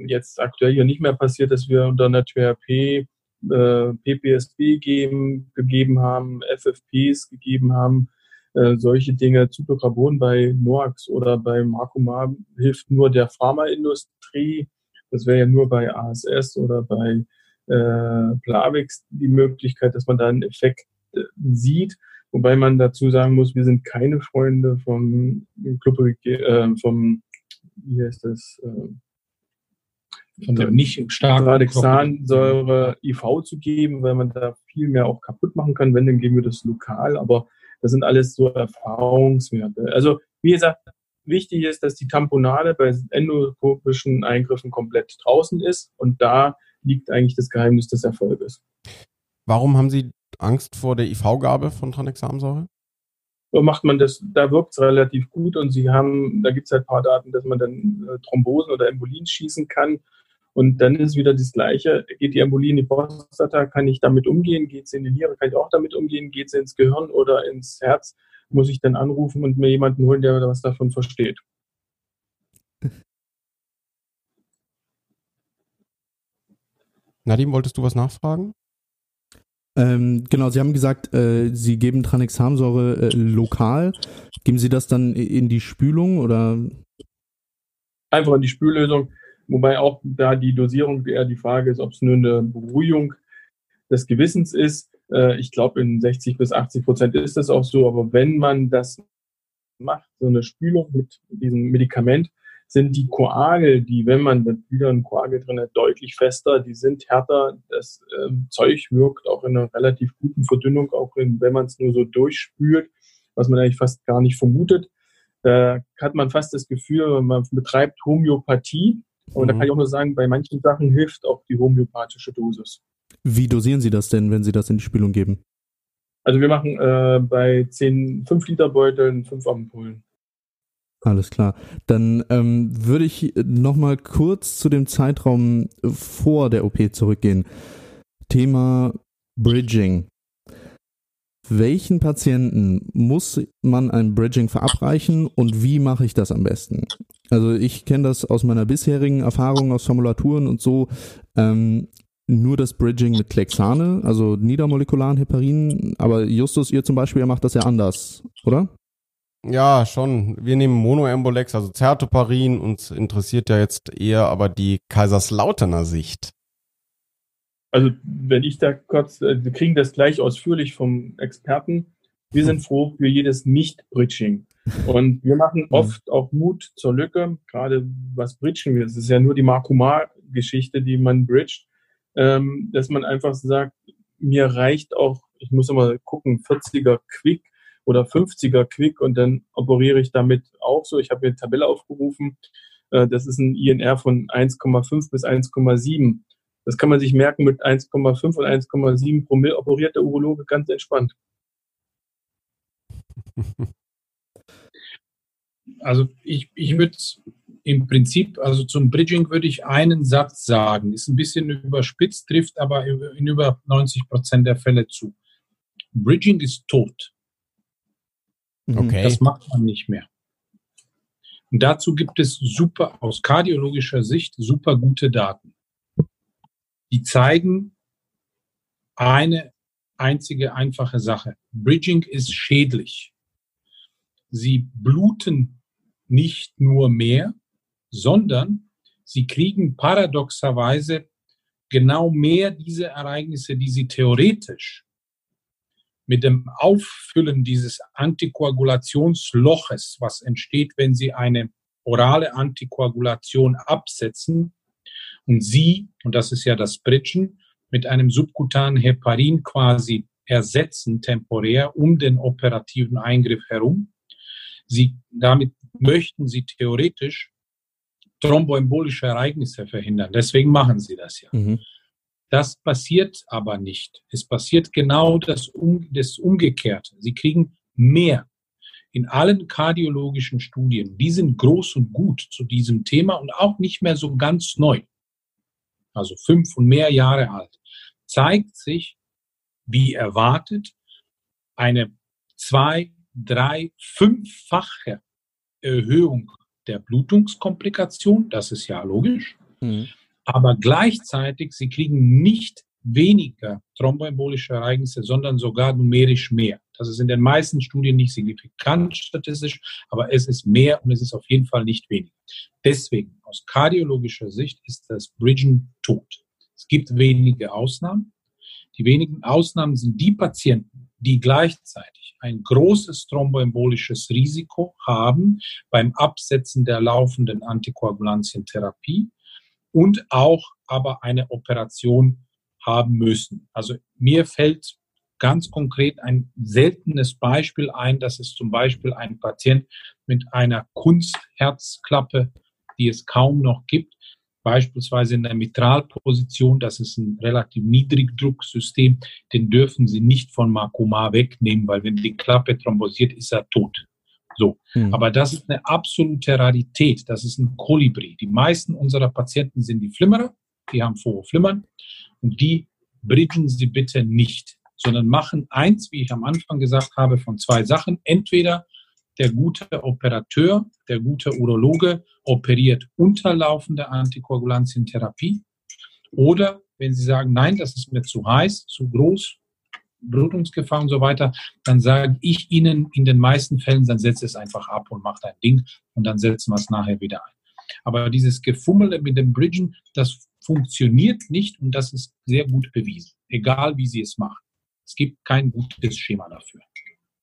jetzt aktuell hier nicht mehr passiert, dass wir unter einer THP äh, PPSB geben, gegeben haben, FFPs gegeben haben, äh, solche Dinge. Cyclocarbon bei Noax oder bei Marcomar hilft nur der Pharmaindustrie. Das wäre ja nur bei ASS oder bei äh, Plavix die Möglichkeit, dass man da einen Effekt äh, sieht. Wobei man dazu sagen muss, wir sind keine Freunde vom Club, äh, vom, wie heißt das, äh, von der nicht stark Radixansäure IV zu geben, weil man da viel mehr auch kaputt machen kann. Wenn, dann geben wir das lokal, aber das sind alles so Erfahrungswerte. Also, wie gesagt, wichtig ist, dass die Tamponade bei endoskopischen Eingriffen komplett draußen ist und da liegt eigentlich das Geheimnis des Erfolges. Warum haben Sie Angst vor der IV-Gabe von Tranexamsäure? Macht man das, da wirkt es relativ gut und sie haben, da gibt es halt ein paar Daten, dass man dann äh, Thrombosen oder Embolien schießen kann. Und dann ist wieder das Gleiche. Geht die Embolie in die Prostata, kann ich damit umgehen? Geht sie in die Niere, kann ich auch damit umgehen? Geht sie ins Gehirn oder ins Herz? Muss ich dann anrufen und mir jemanden holen, der was davon versteht? Nadim, wolltest du was nachfragen? Ähm, genau, Sie haben gesagt, äh, Sie geben Tranexamsäure äh, lokal. Geben Sie das dann in die Spülung oder? Einfach in die Spüllösung. Wobei auch da die Dosierung eher die Frage ist, ob es nur eine Beruhigung des Gewissens ist. Äh, ich glaube, in 60 bis 80 Prozent ist das auch so. Aber wenn man das macht, so eine Spülung mit diesem Medikament, sind die Koagel, die, wenn man wieder einen Koagel drin hat, deutlich fester, die sind härter. Das äh, Zeug wirkt auch in einer relativ guten Verdünnung, auch in, wenn man es nur so durchspült, was man eigentlich fast gar nicht vermutet. Da hat man fast das Gefühl, man betreibt Homöopathie. Und mhm. da kann ich auch nur sagen, bei manchen Sachen hilft auch die homöopathische Dosis. Wie dosieren Sie das denn, wenn Sie das in die Spülung geben? Also wir machen äh, bei 10 5-Liter-Beuteln 5 Ampullen. Alles klar. Dann ähm, würde ich nochmal kurz zu dem Zeitraum vor der OP zurückgehen. Thema Bridging. Welchen Patienten muss man ein Bridging verabreichen und wie mache ich das am besten? Also ich kenne das aus meiner bisherigen Erfahrung aus Formulaturen und so. Ähm, nur das Bridging mit Klexane, also niedermolekularen Heparin. Aber Justus, ihr zum Beispiel, ihr macht das ja anders, oder? Ja, schon. Wir nehmen Monoembolex, also Zertoparin. Uns interessiert ja jetzt eher aber die Kaiserslauterner Sicht. Also, wenn ich da kurz, äh, wir kriegen das gleich ausführlich vom Experten. Wir sind froh für jedes Nicht-Bridging. Und wir machen oft auch Mut zur Lücke, gerade was bridgen wir. Es ist ja nur die Markumar-Geschichte, die man bridgt, ähm, dass man einfach sagt, mir reicht auch, ich muss immer gucken, 40er Quick oder 50er Quick und dann operiere ich damit auch so. Ich habe hier eine Tabelle aufgerufen. Äh, das ist ein INR von 1,5 bis 1,7. Das kann man sich merken, mit 1,5 und 1,7 Promille operiert der Urologe ganz entspannt. Also ich, ich würde im Prinzip, also zum Bridging würde ich einen Satz sagen. Ist ein bisschen überspitzt, trifft aber in über 90 Prozent der Fälle zu. Bridging ist tot. Mhm. Okay. Das macht man nicht mehr. Und dazu gibt es super, aus kardiologischer Sicht, super gute Daten. Die zeigen eine einzige einfache Sache. Bridging ist schädlich. Sie bluten nicht nur mehr, sondern sie kriegen paradoxerweise genau mehr diese Ereignisse, die sie theoretisch mit dem Auffüllen dieses Antikoagulationsloches, was entsteht, wenn Sie eine orale Antikoagulation absetzen und Sie, und das ist ja das Bridgen, mit einem subkutanen Heparin quasi ersetzen, temporär, um den operativen Eingriff herum. Sie, damit möchten Sie theoretisch thromboembolische Ereignisse verhindern. Deswegen machen Sie das ja. Mhm. Das passiert aber nicht. Es passiert genau das, um, das Umgekehrte. Sie kriegen mehr. In allen kardiologischen Studien, die sind groß und gut zu diesem Thema und auch nicht mehr so ganz neu, also fünf und mehr Jahre alt, zeigt sich, wie erwartet, eine zwei, drei, fünffache Erhöhung der Blutungskomplikation. Das ist ja logisch. Mhm aber gleichzeitig, sie kriegen nicht weniger thromboembolische Ereignisse, sondern sogar numerisch mehr. Das ist in den meisten Studien nicht signifikant statistisch, aber es ist mehr und es ist auf jeden Fall nicht weniger. Deswegen, aus kardiologischer Sicht ist das Bridgen tot. Es gibt wenige Ausnahmen. Die wenigen Ausnahmen sind die Patienten, die gleichzeitig ein großes thromboembolisches Risiko haben beim Absetzen der laufenden Antikoagulantientherapie und auch aber eine Operation haben müssen. Also mir fällt ganz konkret ein seltenes Beispiel ein. Das ist zum Beispiel ein Patient mit einer Kunstherzklappe, die es kaum noch gibt. Beispielsweise in der Mitralposition, das ist ein relativ Niedrigdrucksystem, den dürfen Sie nicht von Makoma wegnehmen, weil wenn die Klappe thrombosiert, ist er tot. So. Mhm. Aber das ist eine absolute Rarität. Das ist ein Kolibri. Die meisten unserer Patienten sind die Flimmerer. Die haben vor Flimmern. Und die bridgen Sie bitte nicht, sondern machen eins, wie ich am Anfang gesagt habe, von zwei Sachen. Entweder der gute Operateur, der gute Urologe operiert unterlaufende Antikoagulantientherapie. Oder wenn Sie sagen, nein, das ist mir zu heiß, zu groß, Blutungsgefahr und so weiter, dann sage ich Ihnen in den meisten Fällen, dann setze es einfach ab und macht ein Ding und dann setzen wir es nachher wieder ein. Aber dieses Gefummel mit dem Bridgen, das funktioniert nicht und das ist sehr gut bewiesen, egal wie Sie es machen. Es gibt kein gutes Schema dafür.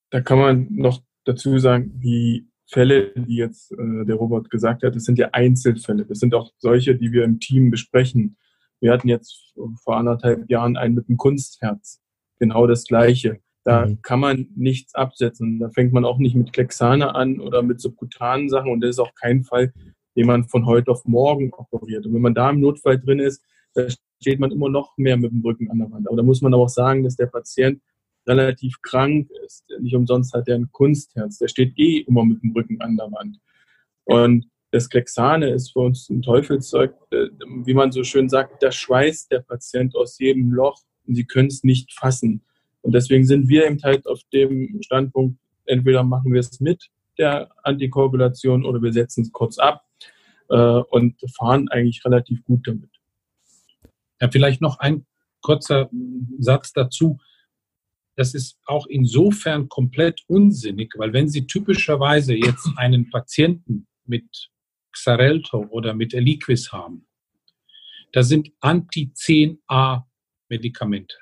Da kann man noch dazu sagen, die Fälle, die jetzt äh, der Robert gesagt hat, das sind ja Einzelfälle. Das sind auch solche, die wir im Team besprechen. Wir hatten jetzt vor anderthalb Jahren einen mit einem Kunstherz genau das Gleiche. Da mhm. kann man nichts absetzen. Da fängt man auch nicht mit Klexane an oder mit subkutanen Sachen und das ist auch kein Fall, den man von heute auf morgen operiert. Und wenn man da im Notfall drin ist, da steht man immer noch mehr mit dem Rücken an der Wand. Aber da muss man aber auch sagen, dass der Patient relativ krank ist. Nicht umsonst hat er ein Kunstherz. Der steht eh immer mit dem Rücken an der Wand. Und das Klexane ist für uns ein Teufelszeug, äh, wie man so schön sagt, da schweißt der Patient aus jedem Loch und sie können es nicht fassen. Und deswegen sind wir eben halt auf dem Standpunkt, entweder machen wir es mit der Antikoagulation oder wir setzen es kurz ab äh, und fahren eigentlich relativ gut damit. Ja, vielleicht noch ein kurzer Satz dazu. Das ist auch insofern komplett unsinnig, weil wenn Sie typischerweise jetzt einen Patienten mit Xarelto oder mit Eliquis haben, da sind Anti-10a Medikamente.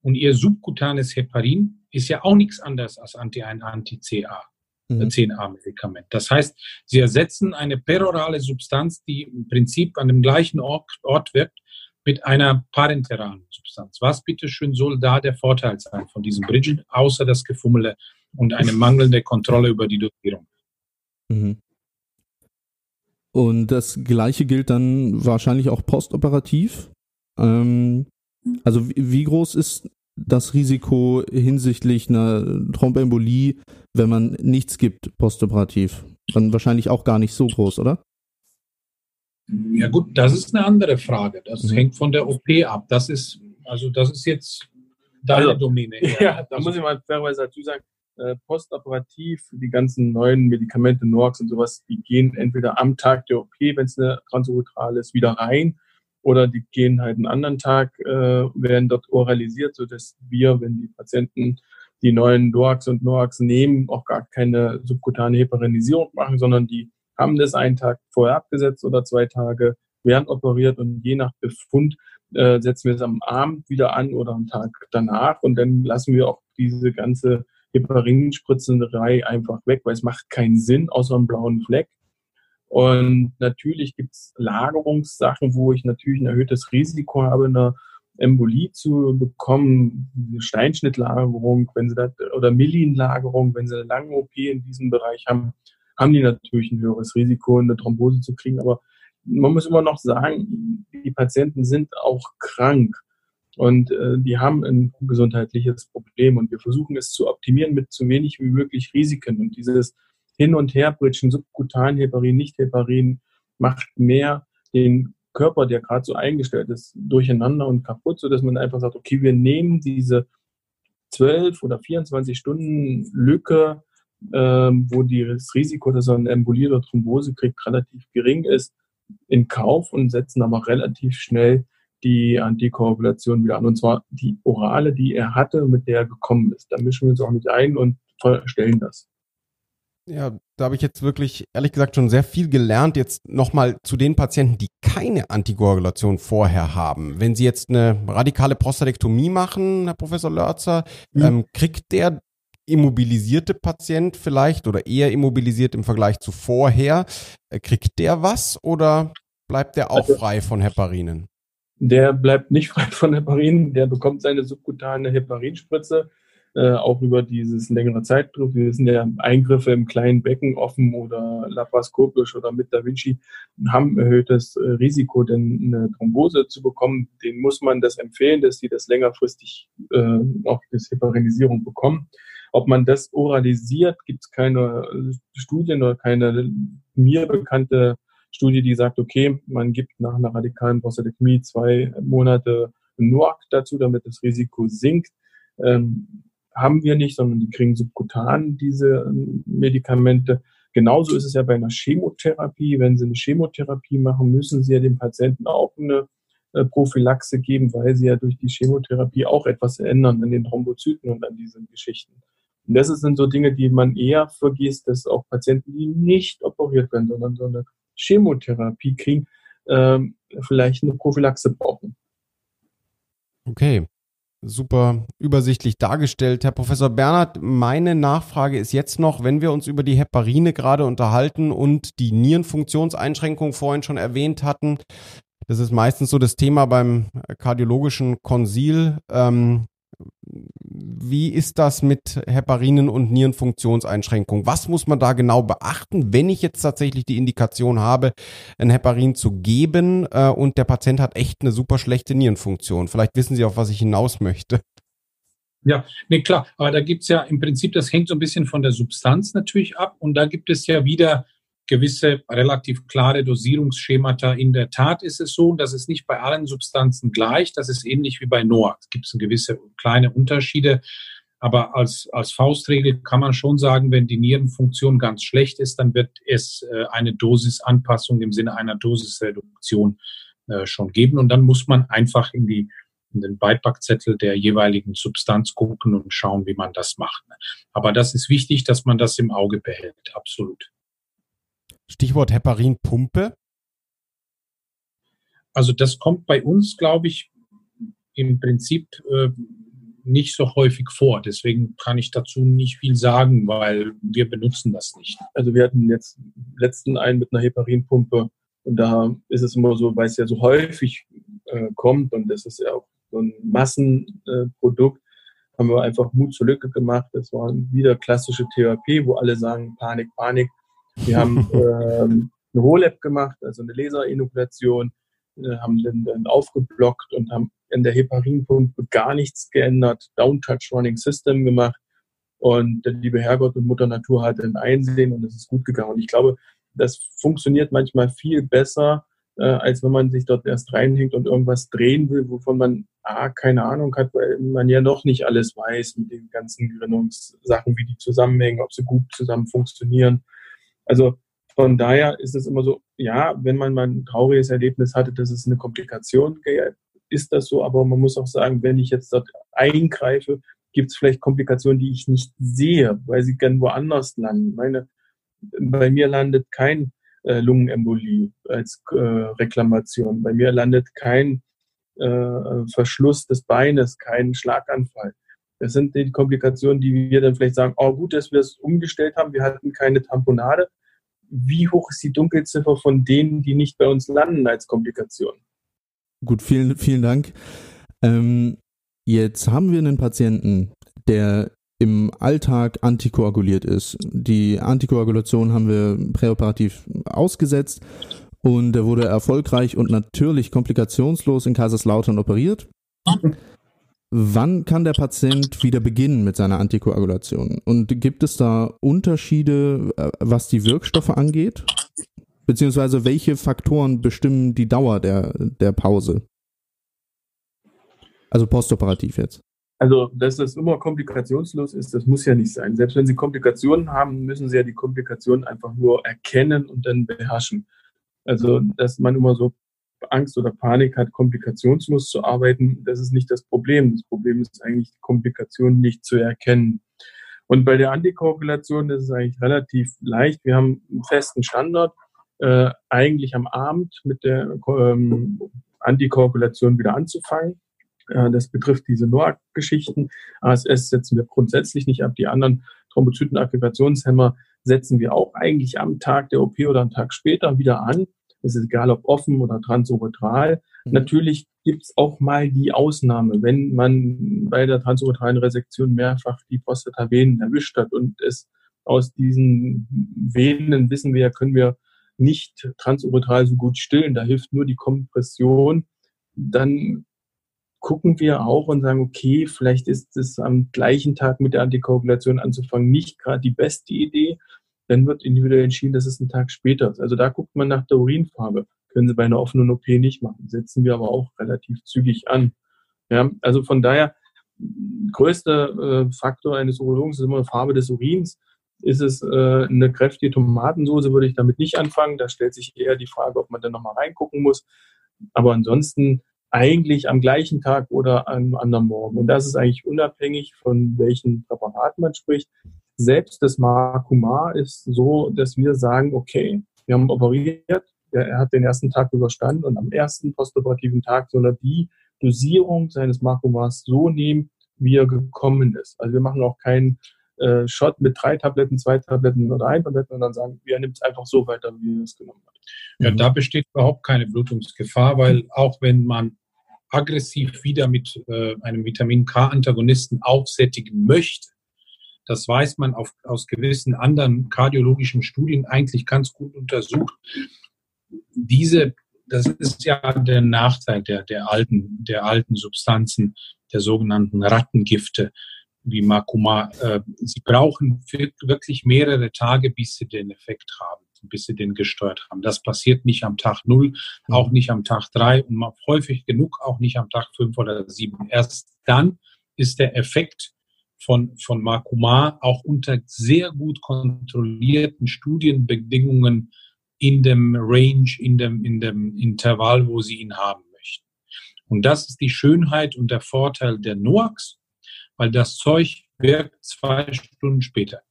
Und ihr subkutanes Heparin ist ja auch nichts anderes als Anti ein Anti-CA. Mhm. 10a-Medikament. Das heißt, sie ersetzen eine perorale Substanz, die im Prinzip an dem gleichen Ort, Ort wirkt, mit einer parenteralen Substanz. Was bitteschön soll da der Vorteil sein von diesem Bridget, außer das Gefummele und eine mangelnde Kontrolle über die Dosierung? Mhm. Und das Gleiche gilt dann wahrscheinlich auch postoperativ. Ähm, also wie, wie groß ist das Risiko hinsichtlich einer Thrombembolie, wenn man nichts gibt postoperativ? Dann wahrscheinlich auch gar nicht so groß, oder? Ja gut, das ist eine andere Frage. Das mhm. hängt von der OP ab. Das ist, also das ist jetzt deine also, Domäne. Ja, da muss ich mal fairerweise dazu sagen, äh, postoperativ, die ganzen neuen Medikamente, Norx und sowas, die gehen entweder am Tag der OP, wenn es eine transuretrale ist, wieder rein oder die gehen halt einen anderen Tag, äh, werden dort oralisiert, sodass wir, wenn die Patienten die neuen Doax und Noax nehmen, auch gar keine subkutane Heparinisierung machen, sondern die haben das einen Tag vorher abgesetzt oder zwei Tage, werden operiert und je nach Befund äh, setzen wir es am Abend wieder an oder am Tag danach und dann lassen wir auch diese ganze Heparinspritzerei einfach weg, weil es macht keinen Sinn, außer einem blauen Fleck. Und natürlich gibt es Lagerungssachen, wo ich natürlich ein erhöhtes Risiko habe, eine Embolie zu bekommen, Steinschnittlagerung, wenn sie das, oder Millinlagerung, wenn sie eine lange OP in diesem Bereich haben, haben die natürlich ein höheres Risiko, eine Thrombose zu kriegen. Aber man muss immer noch sagen, die Patienten sind auch krank und äh, die haben ein gesundheitliches Problem und wir versuchen es zu optimieren mit so wenig wie möglich Risiken. Und dieses Hin- und Herbritschen, subkutan Heparin, nicht Heparin, macht mehr den Körper, der gerade so eingestellt ist, durcheinander und kaputt, sodass man einfach sagt, okay, wir nehmen diese 12 oder 24 Stunden Lücke ähm, wo das Risiko, dass er eine Embolie oder Thrombose kriegt, relativ gering ist, in Kauf und setzen aber relativ schnell die Antikoagulation wieder an. Und zwar die orale, die er hatte, mit der er gekommen ist. Da mischen wir uns auch nicht ein und verstellen das. Ja, da habe ich jetzt wirklich, ehrlich gesagt, schon sehr viel gelernt. Jetzt nochmal zu den Patienten, die keine Antikoagulation vorher haben. Wenn Sie jetzt eine radikale Prostatektomie machen, Herr Professor Lörzer, mhm. ähm, kriegt der immobilisierte Patient vielleicht oder eher immobilisiert im Vergleich zu vorher, äh, kriegt der was oder bleibt der auch also, frei von Heparinen? Der bleibt nicht frei von Heparinen, der bekommt seine subkutane Heparinspritze, äh, auch über dieses längere Zeitgriff. Wir wissen ja, Eingriffe im kleinen Becken offen oder laparoskopisch oder mit Da Vinci haben erhöhtes äh, Risiko, denn eine Thrombose zu bekommen. Den muss man das empfehlen, dass die das längerfristig äh, auch das Heparinisierung bekommen. Ob man das oralisiert, gibt es keine äh, Studien oder keine mir bekannte Studie, die sagt, okay, man gibt nach einer radikalen Prostatektomie zwei Monate NOAC dazu, damit das Risiko sinkt. Ähm, haben wir nicht, sondern die kriegen subkutan diese ähm, Medikamente. Genauso ist es ja bei einer Chemotherapie. Wenn Sie eine Chemotherapie machen, müssen Sie ja dem Patienten auch eine äh, Prophylaxe geben, weil Sie ja durch die Chemotherapie auch etwas ändern an den Thrombozyten und an diesen Geschichten. Und das sind so Dinge, die man eher vergisst, dass auch Patienten, die nicht operiert werden, sondern so eine Chemotherapie kriegen, ähm, vielleicht eine Prophylaxe brauchen. Okay. Super übersichtlich dargestellt. Herr Professor Bernhard, meine Nachfrage ist jetzt noch, wenn wir uns über die Heparine gerade unterhalten und die Nierenfunktionseinschränkung vorhin schon erwähnt hatten, das ist meistens so das Thema beim kardiologischen Konsil. Ähm, wie ist das mit Heparinen und Nierenfunktionseinschränkungen? Was muss man da genau beachten, wenn ich jetzt tatsächlich die Indikation habe, ein Heparin zu geben äh, und der Patient hat echt eine super schlechte Nierenfunktion? Vielleicht wissen Sie, auf was ich hinaus möchte. Ja, nee, klar. Aber da gibt es ja im Prinzip, das hängt so ein bisschen von der Substanz natürlich ab. Und da gibt es ja wieder gewisse relativ klare Dosierungsschemata. In der Tat ist es so, dass es nicht bei allen Substanzen gleich. Das ist ähnlich wie bei NOAC. Es gibt gewisse kleine Unterschiede. Aber als, als Faustregel kann man schon sagen, wenn die Nierenfunktion ganz schlecht ist, dann wird es äh, eine Dosisanpassung im Sinne einer Dosisreduktion äh, schon geben. Und dann muss man einfach in die in den Beipackzettel der jeweiligen Substanz gucken und schauen, wie man das macht. Aber das ist wichtig, dass man das im Auge behält. Absolut. Stichwort Heparinpumpe? Also das kommt bei uns, glaube ich, im Prinzip äh, nicht so häufig vor. Deswegen kann ich dazu nicht viel sagen, weil wir benutzen das nicht. Also wir hatten jetzt letzten einen mit einer Heparinpumpe und da ist es immer so, weil es ja so häufig äh, kommt und das ist ja auch so ein Massenprodukt, äh, haben wir einfach Mut zur Lücke gemacht. Das war wieder klassische Therapie, wo alle sagen Panik, Panik. Wir haben ähm, eine HoLab gemacht, also eine Laserinokulation, äh, haben den dann aufgeblockt und haben in der Heparinpumpe gar nichts geändert, Downtouch Running System gemacht und der liebe Herrgott und Mutter Natur hat ein Einsehen und es ist gut gegangen. Und ich glaube, das funktioniert manchmal viel besser, äh, als wenn man sich dort erst reinhängt und irgendwas drehen will, wovon man ah, keine Ahnung hat, weil man ja noch nicht alles weiß mit den ganzen Gründungssachen, wie die zusammenhängen, ob sie gut zusammen funktionieren. Also von daher ist es immer so, ja, wenn man mal ein trauriges Erlebnis hatte, dass es eine Komplikation ist das so, aber man muss auch sagen, wenn ich jetzt dort eingreife, gibt es vielleicht Komplikationen, die ich nicht sehe, weil sie gern woanders landen. Meine, bei mir landet kein äh, Lungenembolie als äh, Reklamation. Bei mir landet kein äh, Verschluss des Beines, kein Schlaganfall. Das sind die Komplikationen, die wir dann vielleicht sagen, oh gut, dass wir es umgestellt haben, wir hatten keine Tamponade. Wie hoch ist die Dunkelziffer von denen, die nicht bei uns landen als Komplikation? Gut, vielen, vielen Dank. Ähm, jetzt haben wir einen Patienten, der im Alltag antikoaguliert ist. Die Antikoagulation haben wir präoperativ ausgesetzt und er wurde erfolgreich und natürlich komplikationslos in Kaiserslautern operiert. Wann kann der Patient wieder beginnen mit seiner Antikoagulation? Und gibt es da Unterschiede, äh, was die Wirkstoffe angeht? Beziehungsweise welche Faktoren bestimmen die Dauer der, der Pause? Also postoperativ jetzt. Also, dass das immer komplikationslos ist, das muss ja nicht sein. Selbst wenn Sie Komplikationen haben, müssen Sie ja die Komplikationen einfach nur erkennen und dann beherrschen. Also, dass man immer so Angst oder Panik hat, komplikationslos zu arbeiten, das ist nicht das Problem. Das Problem ist eigentlich, die Komplikation nicht zu erkennen. Und bei der Antikoagulation ist es eigentlich relativ leicht. Wir haben einen festen Standard äh, eigentlich am Abend mit der ähm, Antikoagulation wieder anzufangen. Äh, das betrifft diese NOAC-Geschichten. ASS setzen wir grundsätzlich nicht ab. Die anderen Thrombozytenaggregationshemmer setzen wir auch eigentlich am Tag der OP oder einen Tag später wieder an. Es ist egal, ob offen oder transuretral. Mhm. Natürlich gibt es auch mal die Ausnahme, wenn man bei der transuretralen Resektion mehrfach die Prostatavenen erwischt hat und es aus diesen Venen wissen wir, können wir nicht transuretral so gut stillen, da hilft nur die Kompression, dann gucken wir auch und sagen, okay, vielleicht ist es am gleichen Tag mit der Antikoagulation anzufangen nicht gerade die beste Idee. Dann wird individuell entschieden, dass es einen Tag später ist. Also da guckt man nach der Urinfarbe. Können Sie bei einer offenen OP nicht machen. Setzen wir aber auch relativ zügig an. Ja, also von daher, größter äh, Faktor eines Urologen ist immer die Farbe des Urins. Ist es äh, eine kräftige Tomatensoße, würde ich damit nicht anfangen. Da stellt sich eher die Frage, ob man dann nochmal reingucken muss. Aber ansonsten eigentlich am gleichen Tag oder am anderen Morgen. Und das ist eigentlich unabhängig von welchem Präparat man spricht. Selbst das Markumar ist so, dass wir sagen, okay, wir haben operiert, er hat den ersten Tag überstanden und am ersten postoperativen Tag soll er die Dosierung seines Markumars so nehmen, wie er gekommen ist. Also wir machen auch keinen äh, Shot mit drei Tabletten, zwei Tabletten oder ein Tabletten und dann sagen, er nimmt es einfach so weiter, wie er es genommen hat. Ja, da besteht überhaupt keine Blutungsgefahr, weil auch wenn man aggressiv wieder mit äh, einem Vitamin K-Antagonisten aufsättigen möchte, das weiß man auf, aus gewissen anderen kardiologischen Studien eigentlich ganz gut untersucht. Diese, das ist ja der Nachteil der, der alten, der alten Substanzen, der sogenannten Rattengifte wie Makuma, äh, sie brauchen wirklich mehrere Tage, bis sie den Effekt haben, bis sie den gesteuert haben. Das passiert nicht am Tag null, auch nicht am Tag drei und häufig genug auch nicht am Tag fünf oder sieben. Erst dann ist der Effekt von, von Makuma auch unter sehr gut kontrollierten Studienbedingungen in dem Range, in dem, in dem Intervall, wo sie ihn haben möchten. Und das ist die Schönheit und der Vorteil der NOACs weil das Zeug wirkt zwei Stunden später.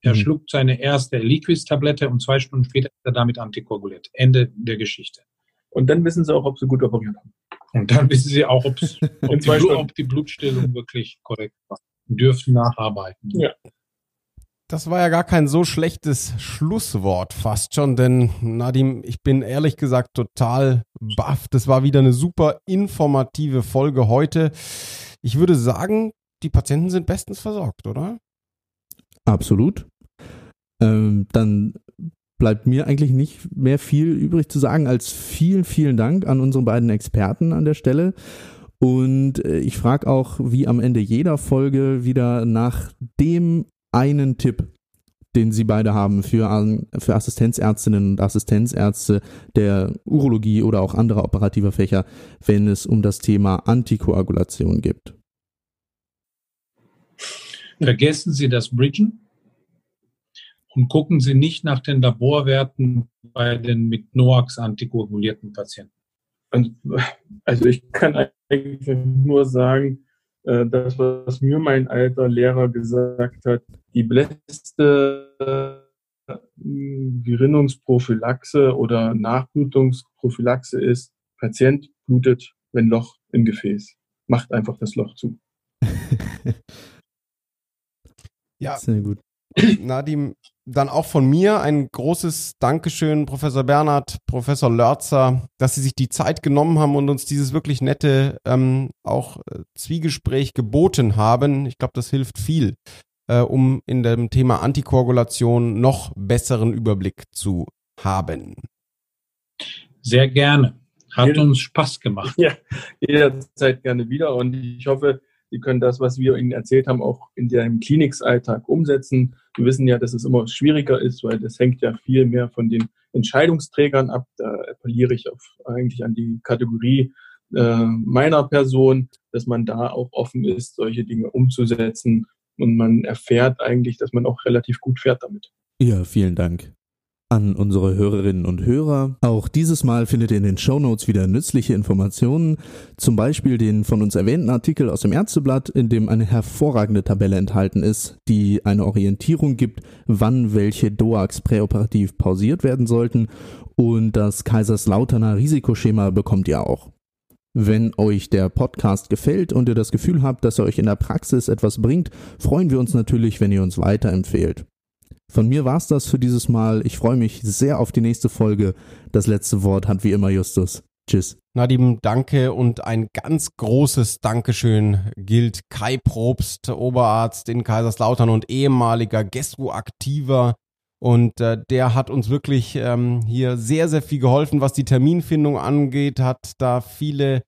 Er mhm. schluckt seine erste Liquis-Tablette und zwei Stunden später ist er damit antikoaguliert. Ende der Geschichte. Und dann wissen Sie auch, ob Sie gut operiert haben. Und dann wissen Sie auch, ob, die, ob die Blutstillung wirklich korrekt war. Dürfen nacharbeiten. Ja. Das war ja gar kein so schlechtes Schlusswort fast schon, denn Nadim, ich bin ehrlich gesagt total baff. Das war wieder eine super informative Folge heute. Ich würde sagen, die Patienten sind bestens versorgt, oder? Absolut. Ähm, dann bleibt mir eigentlich nicht mehr viel übrig zu sagen als vielen, vielen Dank an unsere beiden Experten an der Stelle. Und äh, ich frage auch, wie am Ende jeder Folge, wieder nach dem einen Tipp, den Sie beide haben für, für Assistenzärztinnen und Assistenzärzte der Urologie oder auch anderer operativer Fächer, wenn es um das Thema Antikoagulation geht. Vergessen Sie das Bridgen und gucken Sie nicht nach den Laborwerten bei den mit NOAX antikoagulierten Patienten. Also ich kann eigentlich nur sagen, äh, das, was mir mein alter Lehrer gesagt hat, die beste äh, Gerinnungsprophylaxe oder Nachblutungsprophylaxe ist, Patient blutet, wenn Loch im Gefäß. Macht einfach das Loch zu. ja, sehr gut. Nadim, dann auch von mir ein großes Dankeschön, Professor Bernhard, Professor Lörzer, dass Sie sich die Zeit genommen haben und uns dieses wirklich nette ähm, auch äh, Zwiegespräch geboten haben. Ich glaube, das hilft viel, äh, um in dem Thema Antikoagulation noch besseren Überblick zu haben. Sehr gerne. Hat uns Spaß gemacht. Ja, jederzeit gerne wieder und ich hoffe, Sie können das, was wir Ihnen erzählt haben, auch in Ihrem Klinikalltag umsetzen. Wir wissen ja, dass es immer schwieriger ist, weil das hängt ja viel mehr von den Entscheidungsträgern ab. Da appelliere ich auf, eigentlich an die Kategorie äh, meiner Person, dass man da auch offen ist, solche Dinge umzusetzen. Und man erfährt eigentlich, dass man auch relativ gut fährt damit. Ja, vielen Dank an unsere Hörerinnen und Hörer. Auch dieses Mal findet ihr in den Show Notes wieder nützliche Informationen, zum Beispiel den von uns erwähnten Artikel aus dem Ärzteblatt, in dem eine hervorragende Tabelle enthalten ist, die eine Orientierung gibt, wann welche DOAX präoperativ pausiert werden sollten und das Kaiserslauterner Risikoschema bekommt ihr auch. Wenn euch der Podcast gefällt und ihr das Gefühl habt, dass er euch in der Praxis etwas bringt, freuen wir uns natürlich, wenn ihr uns weiterempfehlt. Von mir war's das für dieses Mal. Ich freue mich sehr auf die nächste Folge. Das letzte Wort hat wie immer Justus. Tschüss. Nadim, danke und ein ganz großes Dankeschön gilt Kai Probst, Oberarzt in Kaiserslautern und ehemaliger Gestro-Aktiver und äh, der hat uns wirklich ähm, hier sehr, sehr viel geholfen, was die Terminfindung angeht, hat da viele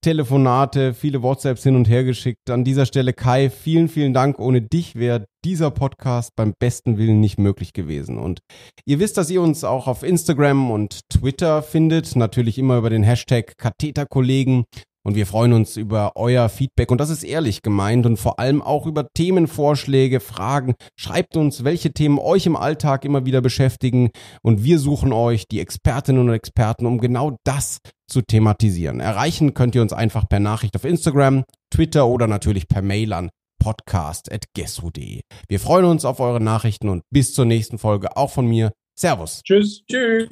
Telefonate, viele WhatsApps hin und her geschickt. An dieser Stelle, Kai, vielen, vielen Dank. Ohne dich wäre dieser Podcast beim besten Willen nicht möglich gewesen. Und ihr wisst, dass ihr uns auch auf Instagram und Twitter findet, natürlich immer über den Hashtag Katheterkollegen. Und wir freuen uns über euer Feedback und das ist ehrlich gemeint und vor allem auch über Themenvorschläge, Fragen. Schreibt uns, welche Themen euch im Alltag immer wieder beschäftigen und wir suchen euch, die Expertinnen und Experten, um genau das zu thematisieren. Erreichen könnt ihr uns einfach per Nachricht auf Instagram, Twitter oder natürlich per Mail an podcast.gesso.de. Wir freuen uns auf eure Nachrichten und bis zur nächsten Folge auch von mir. Servus. Tschüss. Tschüss.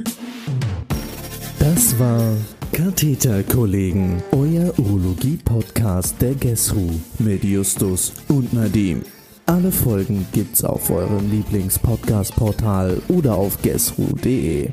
Das war Katheterkollegen, euer Urologie-Podcast der GESRU mit Justus und Nadim. Alle Folgen gibt's auf eurem Lieblings-Podcast-Portal oder auf gesru.de.